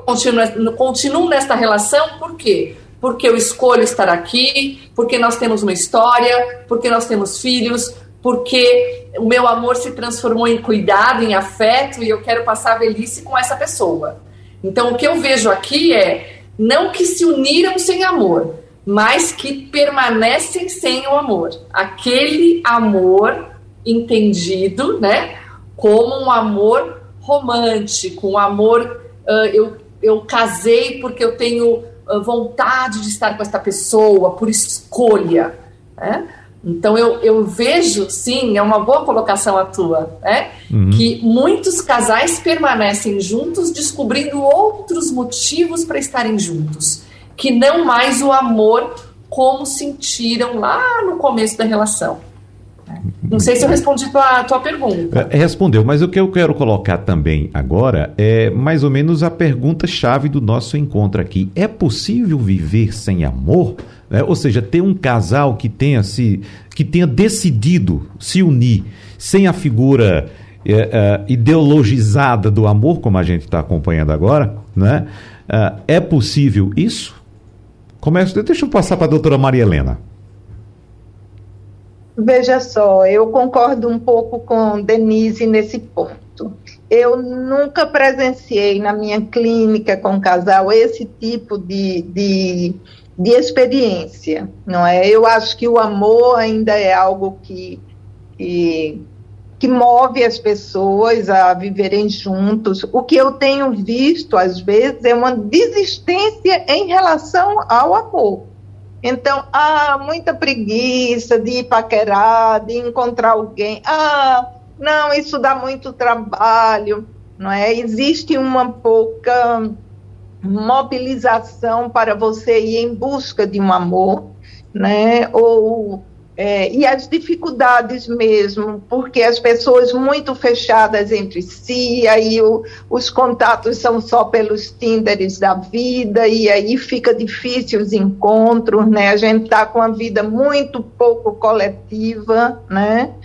Continuo, continuo nesta relação por quê? Porque eu escolho estar aqui, porque nós temos uma história, porque nós temos filhos, porque o meu amor se transformou em cuidado, em afeto, e eu quero passar a velhice com essa pessoa. Então, o que eu vejo aqui é não que se uniram sem amor, mas que permanecem sem o amor. Aquele amor entendido, né, como um amor romântico, um amor uh, eu, eu casei porque eu tenho uh, vontade de estar com esta pessoa por escolha, né? Então eu, eu vejo, sim, é uma boa colocação a tua, né? Uhum. Que muitos casais permanecem juntos descobrindo outros motivos para estarem juntos que não mais o amor como sentiram lá no começo da relação. Não sei se eu respondi a tua, tua pergunta. É, respondeu, mas o que eu quero colocar também agora é mais ou menos a pergunta-chave do nosso encontro aqui. É possível viver sem amor? É, ou seja, ter um casal que tenha, se, que tenha decidido se unir sem a figura é, é, ideologizada do amor, como a gente está acompanhando agora, né? É, é possível isso? Começo, deixa eu passar para a doutora Maria Helena. Veja só, eu concordo um pouco com Denise nesse ponto. Eu nunca presenciei na minha clínica com casal esse tipo de, de, de experiência, não é? Eu acho que o amor ainda é algo que, que que move as pessoas a viverem juntos. O que eu tenho visto, às vezes, é uma desistência em relação ao amor. Então, há muita preguiça de paquerar, de encontrar alguém. Ah, não, isso dá muito trabalho, não é? Existe uma pouca mobilização para você ir em busca de um amor, né? Ou é, e as dificuldades mesmo, porque as pessoas muito fechadas entre si, aí o, os contatos são só pelos Tinders da vida, e aí fica difícil os encontros, né? A gente está com a vida muito pouco coletiva, né?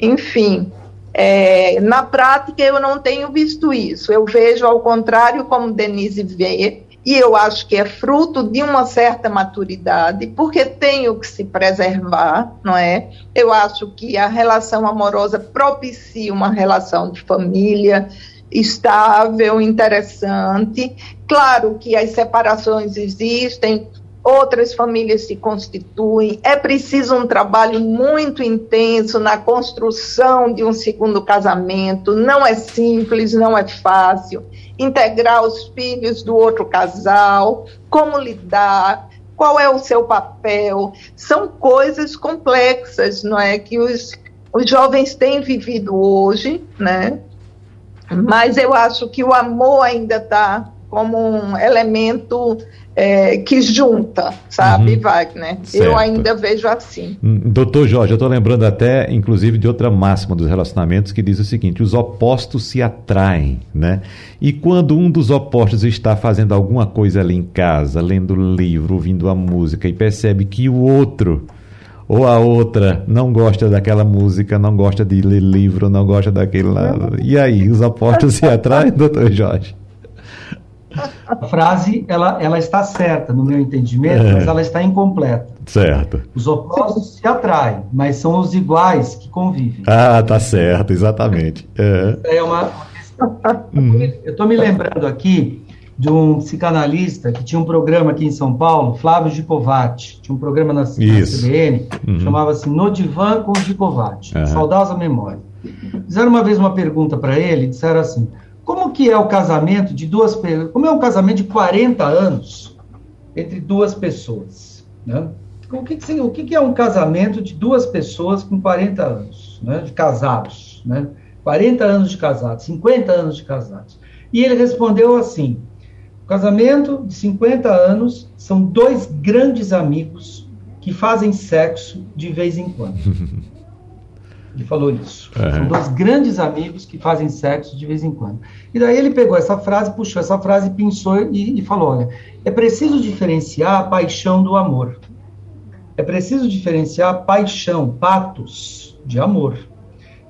Enfim, é, na prática eu não tenho visto isso, eu vejo ao contrário como Denise vê, e eu acho que é fruto de uma certa maturidade, porque tem o que se preservar, não é? Eu acho que a relação amorosa propicia uma relação de família estável, interessante. Claro que as separações existem, outras famílias se constituem. É preciso um trabalho muito intenso na construção de um segundo casamento. Não é simples, não é fácil integrar os filhos do outro casal, como lidar, qual é o seu papel. São coisas complexas, não é? Que os, os jovens têm vivido hoje, né? Mas eu acho que o amor ainda está como um elemento é, que junta, sabe, uhum. Wagner? Certo. Eu ainda vejo assim. Hum, doutor Jorge, eu estou lembrando até, inclusive, de outra máxima dos relacionamentos que diz o seguinte: os opostos se atraem, né? E quando um dos opostos está fazendo alguma coisa ali em casa, lendo livro, ouvindo a música, e percebe que o outro ou a outra não gosta daquela música, não gosta de ler livro, não gosta daquele lado. E aí, os opostos se atraem, doutor Jorge? A frase, ela, ela está certa, no meu entendimento, é. mas ela está incompleta. Certo. Os opostos se atraem, mas são os iguais que convivem. Ah, tá certo, exatamente. É, é uma. Eu estou me lembrando aqui de um psicanalista que tinha um programa aqui em São Paulo, Flávio Gicovati. Tinha um programa na, na CBN, uhum. chamava-se No Divã com Gicovati. Uhum. Saudosa memória. Fizeram uma vez uma pergunta para ele, disseram assim: como que é o casamento de duas pessoas? Como é um casamento de 40 anos entre duas pessoas? Né? O, que, que, o que, é um casamento de duas pessoas com 40 anos, né? de casados? Né? 40 anos de casados, 50 anos de casados. E ele respondeu assim: o casamento de 50 anos são dois grandes amigos que fazem sexo de vez em quando. Ele falou isso. Uhum. São dois grandes amigos que fazem sexo de vez em quando. E daí ele pegou essa frase, puxou essa frase, pensou e, e falou: olha, é preciso diferenciar a paixão do amor. É preciso diferenciar paixão, patos, de amor.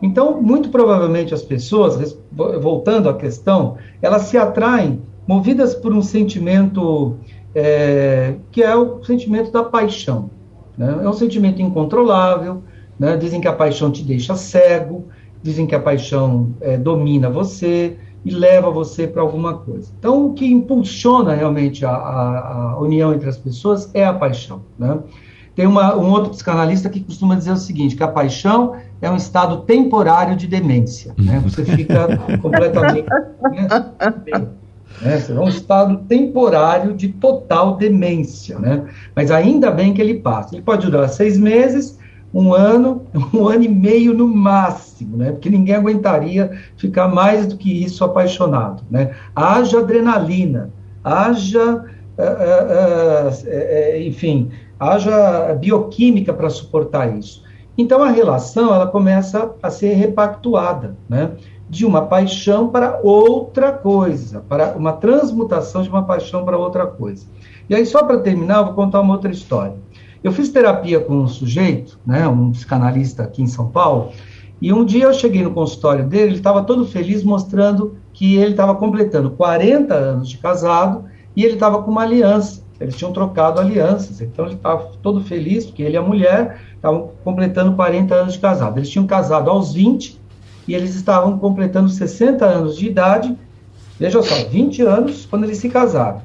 Então, muito provavelmente as pessoas, voltando à questão, elas se atraem movidas por um sentimento é, que é o sentimento da paixão. Né? É um sentimento incontrolável, né? Dizem que a paixão te deixa cego, dizem que a paixão é, domina você e leva você para alguma coisa. Então, o que impulsiona realmente a, a, a, união entre as pessoas é a paixão. Né? Tem uma, um outro psicanalista que costuma dizer o seguinte, que a paixão é um estado temporário de demência. Né? Você fica completamente... Né? Né? É um estado temporário de total demência, né? Mas ainda bem que ele passa. Ele pode durar seis meses, um ano, um ano e meio no máximo, né? Porque ninguém aguentaria ficar mais do que isso apaixonado, né? Haja adrenalina, haja, uh, uh, uh, enfim, haja bioquímica para suportar isso. Então a relação ela começa a ser repactuada, né? De uma paixão para outra coisa, para uma transmutação de uma paixão para outra coisa. E aí só para terminar, eu vou contar uma outra história. Eu fiz terapia com um sujeito, né, um psicanalista aqui em São Paulo, e um dia eu cheguei no consultório dele, ele estava todo feliz mostrando que ele estava completando 40 anos de casado e ele estava com uma aliança. Eles tinham trocado alianças, então ele estava todo feliz, porque ele e a mulher estavam completando 40 anos de casado. Eles tinham casado aos 20 e eles estavam completando 60 anos de idade, veja só, 20 anos quando eles se casaram.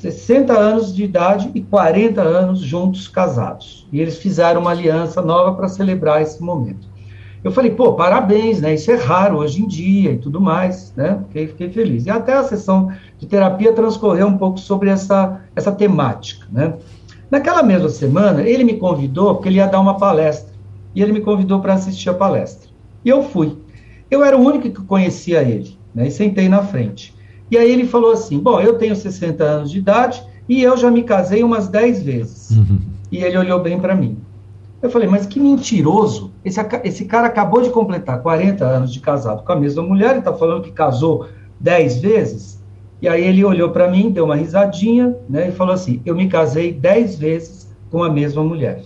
60 anos de idade e 40 anos juntos casados. E eles fizeram uma aliança nova para celebrar esse momento. Eu falei, pô, parabéns, né? Isso é raro hoje em dia e tudo mais, né? Fiquei, fiquei feliz. E até a sessão de terapia transcorreu um pouco sobre essa, essa temática, né? Naquela mesma semana, ele me convidou, porque ele ia dar uma palestra, e ele me convidou para assistir a palestra. E eu fui. Eu era o único que conhecia ele, né? E sentei na frente. E aí ele falou assim: Bom, eu tenho 60 anos de idade e eu já me casei umas 10 vezes. Uhum. E ele olhou bem para mim. Eu falei, mas que mentiroso. Esse, esse cara acabou de completar 40 anos de casado com a mesma mulher e está falando que casou 10 vezes. E aí ele olhou para mim, deu uma risadinha né, e falou assim: Eu me casei 10 vezes com a mesma mulher.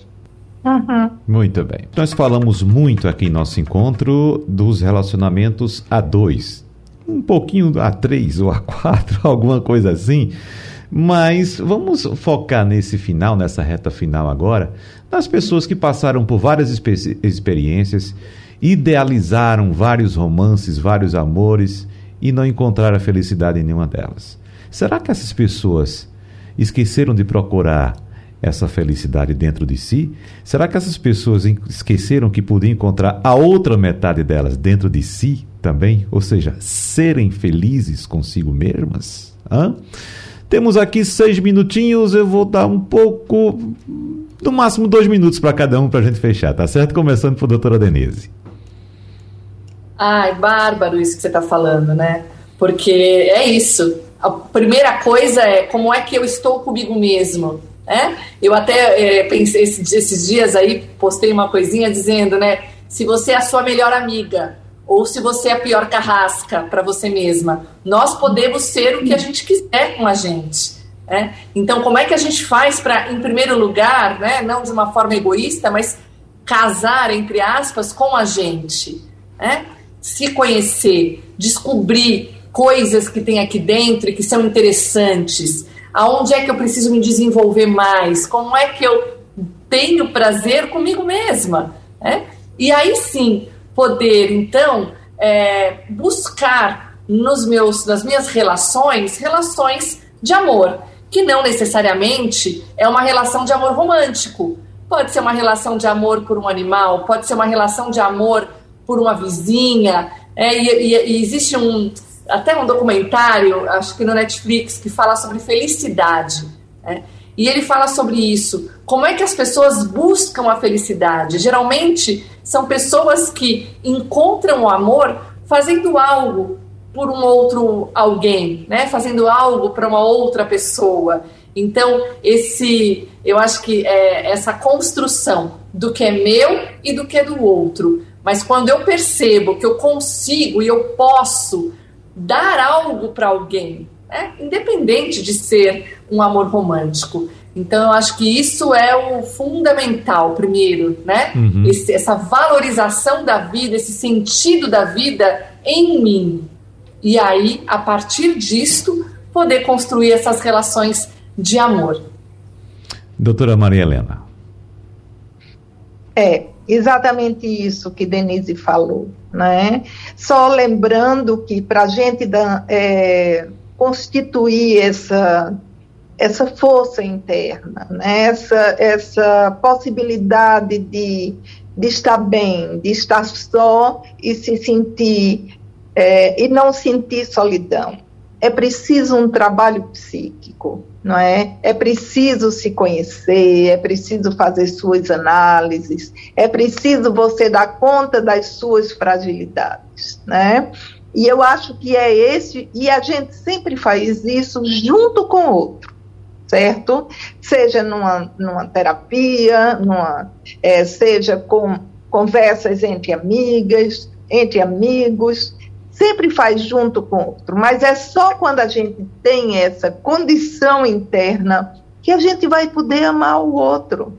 Uhum. Muito bem. Nós falamos muito aqui em nosso encontro dos relacionamentos a dois, um pouquinho a três ou a quatro, alguma coisa assim. Mas vamos focar nesse final, nessa reta final agora, nas pessoas que passaram por várias experiências, idealizaram vários romances, vários amores e não encontraram felicidade em nenhuma delas. Será que essas pessoas esqueceram de procurar essa felicidade dentro de si? Será que essas pessoas esqueceram que podiam encontrar a outra metade delas dentro de si também? Ou seja, serem felizes consigo mesmas? Hã? Temos aqui seis minutinhos, eu vou dar um pouco, no máximo dois minutos para cada um para a gente fechar, tá certo? Começando por doutora Denise. Ai, bárbaro isso que você está falando, né? Porque é isso. A primeira coisa é como é que eu estou comigo mesmo. Né? Eu até é, pensei esses dias aí, postei uma coisinha dizendo, né? Se você é a sua melhor amiga, ou se você é a pior carrasca para você mesma. Nós podemos ser o que a gente quiser com a gente. Né? Então, como é que a gente faz para, em primeiro lugar, né, não de uma forma egoísta, mas casar, entre aspas, com a gente? Né? Se conhecer, descobrir coisas que tem aqui dentro e que são interessantes. Aonde é que eu preciso me desenvolver mais? Como é que eu tenho prazer comigo mesma? Né? E aí sim, poder, então, é, buscar nos meus, nas minhas relações, relações de amor, que não necessariamente é uma relação de amor romântico. Pode ser uma relação de amor por um animal, pode ser uma relação de amor por uma vizinha. É, e, e, e existe um até um documentário, acho que no Netflix, que fala sobre felicidade. Né? E ele fala sobre isso. Como é que as pessoas buscam a felicidade? Geralmente são pessoas que encontram o amor fazendo algo por um outro alguém, né? Fazendo algo para uma outra pessoa. Então, esse, eu acho que é essa construção do que é meu e do que é do outro. Mas quando eu percebo que eu consigo e eu posso dar algo para alguém, né? independente de ser um amor romântico. Então, eu acho que isso é o fundamental, primeiro, né? Uhum. Esse, essa valorização da vida, esse sentido da vida em mim. E aí, a partir disto, poder construir essas relações de amor. Doutora Maria Helena. É, exatamente isso que Denise falou, né? Só lembrando que para a gente dar, é, constituir essa essa força interna, né? essa, essa possibilidade de, de estar bem, de estar só e se sentir é, e não sentir solidão. É preciso um trabalho psíquico, não é? É preciso se conhecer, é preciso fazer suas análises, é preciso você dar conta das suas fragilidades, né? E eu acho que é esse, e a gente sempre faz isso junto com o outro certo? Seja numa, numa terapia, numa, é, seja com conversas entre amigas, entre amigos, sempre faz junto com o outro, mas é só quando a gente tem essa condição interna que a gente vai poder amar o outro,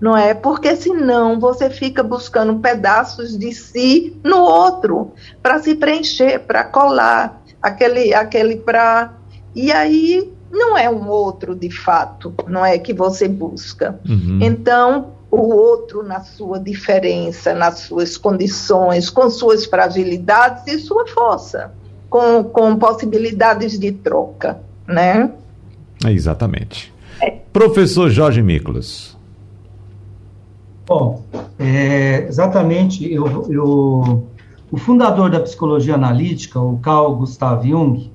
não é? Porque senão você fica buscando pedaços de si no outro para se preencher, para colar aquele, aquele para e aí não é um outro de fato, não é que você busca. Uhum. Então, o outro na sua diferença, nas suas condições, com suas fragilidades e sua força, com, com possibilidades de troca, né? Exatamente. É. Professor Jorge Miklos. Bom, é, exatamente, eu, eu, o fundador da psicologia analítica, o Carl Gustav Jung,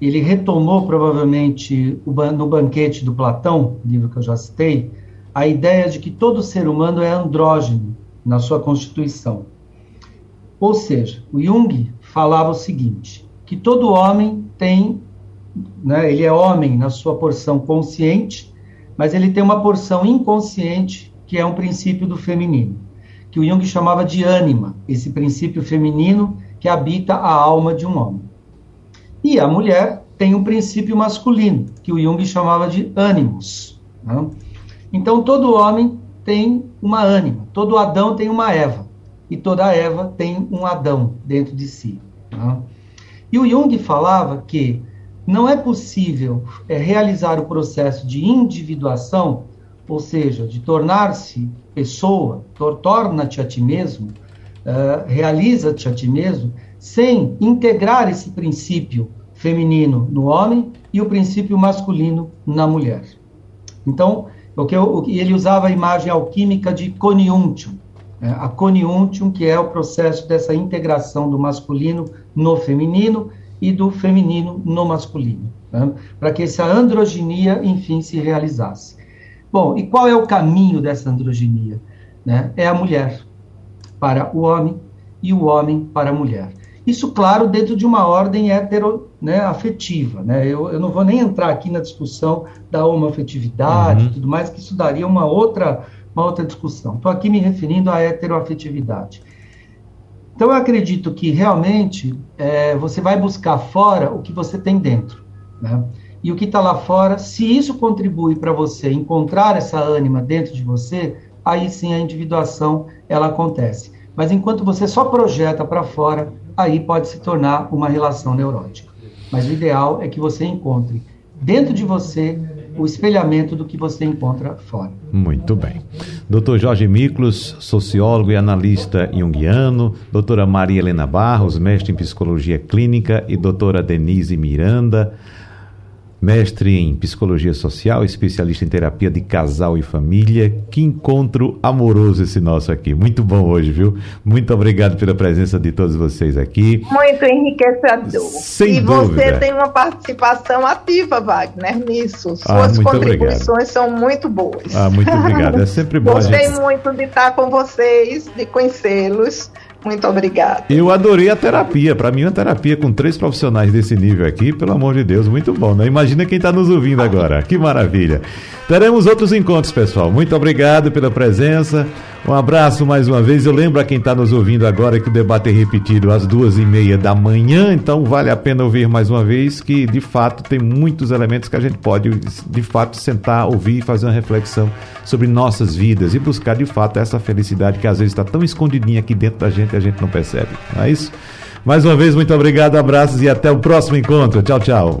ele retomou provavelmente no banquete do Platão, livro que eu já citei, a ideia de que todo ser humano é andrógeno na sua constituição. Ou seja, o Jung falava o seguinte, que todo homem tem, né, ele é homem na sua porção consciente, mas ele tem uma porção inconsciente, que é um princípio do feminino, que o Jung chamava de ânima, esse princípio feminino que habita a alma de um homem. E a mulher tem um princípio masculino, que o Jung chamava de ânimos. Né? Então, todo homem tem uma ânima, todo Adão tem uma Eva, e toda Eva tem um Adão dentro de si. Né? E o Jung falava que não é possível é, realizar o processo de individuação, ou seja, de tornar-se pessoa, torna-te a ti mesmo, uh, realiza-te a ti mesmo, sem integrar esse princípio feminino no homem e o princípio masculino na mulher. Então, o que eu, ele usava a imagem alquímica de coniuntium, né? a coniuntium, que é o processo dessa integração do masculino no feminino e do feminino no masculino. né, para que essa androginia, enfim, se realizasse. Bom, e qual é o caminho dessa androginia? Né? É a mulher para o homem e o homem para a mulher. Isso, claro, dentro de uma ordem hetero, né, afetiva. Né? Eu, eu não vou nem entrar aqui na discussão da homoafetividade uhum. e tudo mais, que isso daria uma outra, uma outra discussão. Estou aqui me referindo à heteroafetividade. Então, eu acredito que realmente é, você vai buscar fora o que você tem dentro. Né? E o que está lá fora, se isso contribui para você encontrar essa ânima dentro de você, aí sim a individuação ela acontece. Mas enquanto você só projeta para fora, aí pode se tornar uma relação neurótica. Mas o ideal é que você encontre dentro de você o espelhamento do que você encontra fora. Muito bem. Dr. Jorge Miklos, sociólogo e analista junguiano, doutora Maria Helena Barros, mestre em psicologia clínica e doutora Denise Miranda, mestre em psicologia social, especialista em terapia de casal e família. Que encontro amoroso esse nosso aqui. Muito bom hoje, viu? Muito obrigado pela presença de todos vocês aqui. Muito enriquecedor. Sem e dúvida. você tem uma participação ativa, Wagner, nisso. Ah, Suas ah, contribuições obrigado. são muito boas. Ah, muito obrigado. É sempre bom. Gostei gente... muito de estar com vocês, de conhecê-los. Muito obrigada. Eu adorei a terapia. Para mim, uma terapia com três profissionais desse nível aqui, pelo amor de Deus, muito bom. Né? Imagina quem está nos ouvindo agora. Que maravilha. Teremos outros encontros, pessoal. Muito obrigado pela presença. Um abraço mais uma vez. Eu lembro a quem está nos ouvindo agora que o debate é repetido às duas e meia da manhã, então vale a pena ouvir mais uma vez que de fato tem muitos elementos que a gente pode de fato sentar, ouvir e fazer uma reflexão sobre nossas vidas e buscar de fato essa felicidade que às vezes está tão escondidinha aqui dentro da gente e a gente não percebe. Não é isso? Mais uma vez, muito obrigado, abraços e até o próximo encontro. Tchau, tchau.